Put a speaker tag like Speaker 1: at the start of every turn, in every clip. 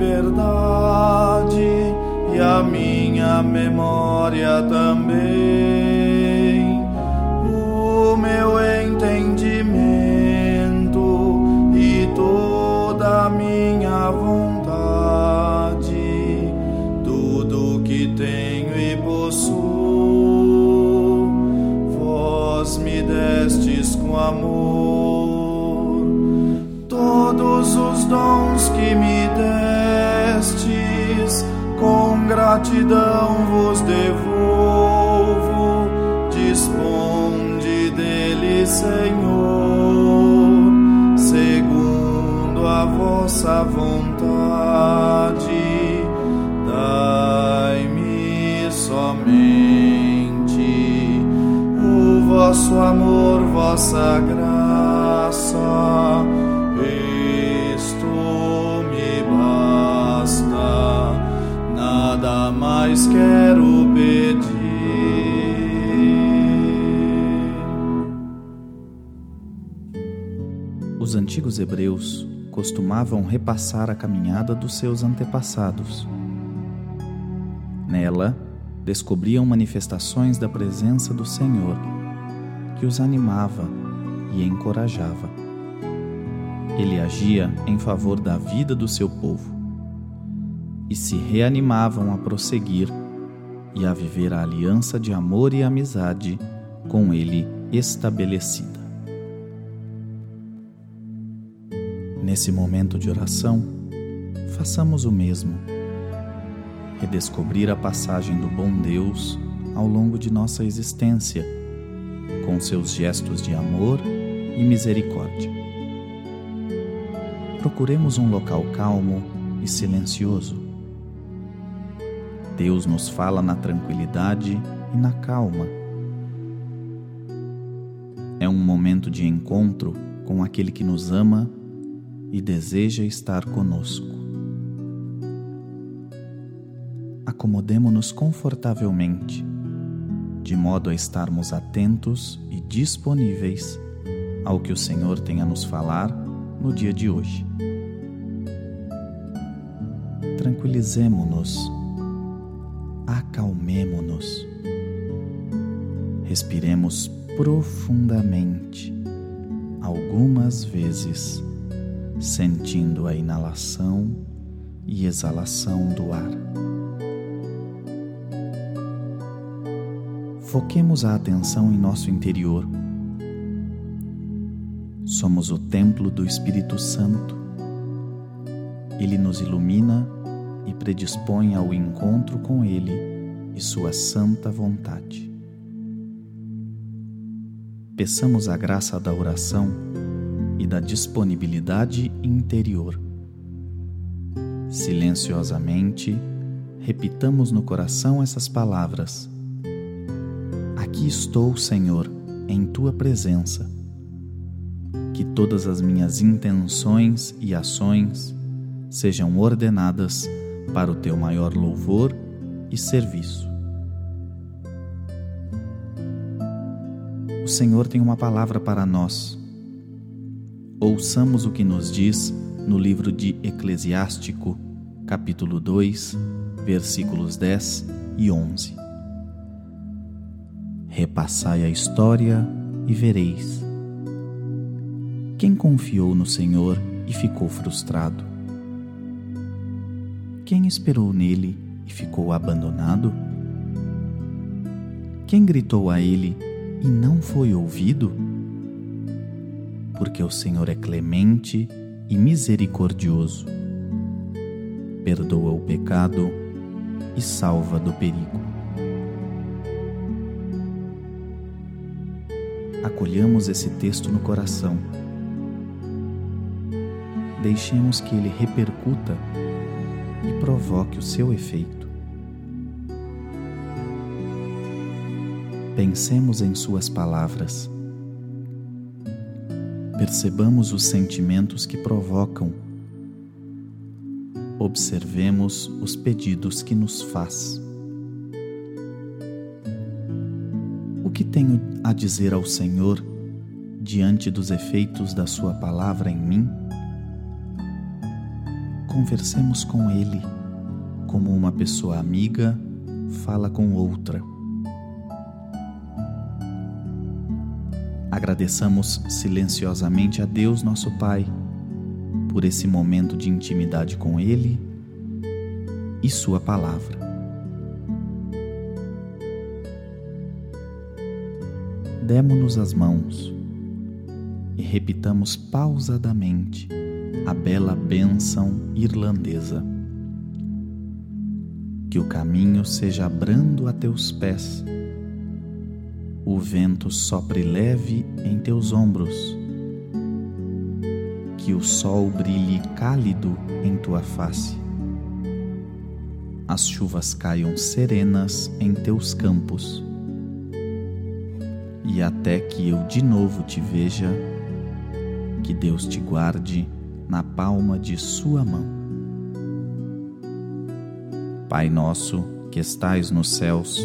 Speaker 1: liberdade e a minha memória também, o meu entendimento e toda a minha vontade, tudo que tenho e possuo, vós me destes com amor, todos os dons que me com gratidão vos devolvo, disponde dele, Senhor, segundo a vossa vontade, dai-me somente o vosso amor, vossa graça mais quero pedir.
Speaker 2: Os antigos hebreus costumavam repassar a caminhada dos seus antepassados. Nela, descobriam manifestações da presença do Senhor, que os animava e encorajava. Ele agia em favor da vida do seu povo e se reanimavam a prosseguir e a viver a aliança de amor e amizade com Ele estabelecida. Nesse momento de oração, façamos o mesmo. Redescobrir a passagem do bom Deus ao longo de nossa existência, com seus gestos de amor e misericórdia. Procuremos um local calmo e silencioso Deus nos fala na tranquilidade e na calma. É um momento de encontro com aquele que nos ama e deseja estar conosco. Acomodemo-nos confortavelmente, de modo a estarmos atentos e disponíveis ao que o Senhor tem a nos falar no dia de hoje. Tranquilizemo-nos acalmemo-nos. Respiremos profundamente, algumas vezes, sentindo a inalação e exalação do ar. Foquemos a atenção em nosso interior. Somos o templo do Espírito Santo. Ele nos ilumina e predispõe ao encontro com Ele e Sua santa vontade. Peçamos a graça da oração e da disponibilidade interior. Silenciosamente, repitamos no coração essas palavras: Aqui estou, Senhor, em tua presença. Que todas as minhas intenções e ações sejam ordenadas para o teu maior louvor e serviço. O Senhor tem uma palavra para nós. Ouçamos o que nos diz no livro de Eclesiástico, capítulo 2, versículos 10 e 11. Repassai a história e vereis. Quem confiou no Senhor e ficou frustrado? Quem esperou nele e ficou abandonado? Quem gritou a ele e não foi ouvido? Porque o Senhor é clemente e misericordioso, perdoa o pecado e salva do perigo. Acolhamos esse texto no coração. Deixemos que ele repercuta e provoque o seu efeito. Pensemos em Suas palavras. Percebamos os sentimentos que provocam. Observemos os pedidos que nos faz. O que tenho a dizer ao Senhor diante dos efeitos da Sua palavra em mim? conversemos com Ele como uma pessoa amiga fala com outra. Agradeçamos silenciosamente a Deus, nosso Pai, por esse momento de intimidade com Ele e Sua palavra. Demo-nos as mãos e repitamos pausadamente a bela bênção irlandesa. Que o caminho seja brando a teus pés, o vento sopre leve em teus ombros, que o sol brilhe cálido em tua face, as chuvas caiam serenas em teus campos, e até que eu de novo te veja, que Deus te guarde na palma de Sua mão. Pai nosso que estais nos céus,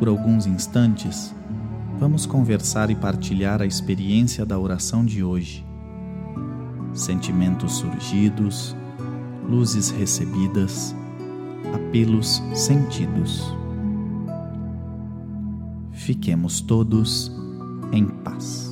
Speaker 2: Por alguns instantes, vamos conversar e partilhar a experiência da oração de hoje. Sentimentos surgidos, luzes recebidas, apelos sentidos. Fiquemos todos em paz.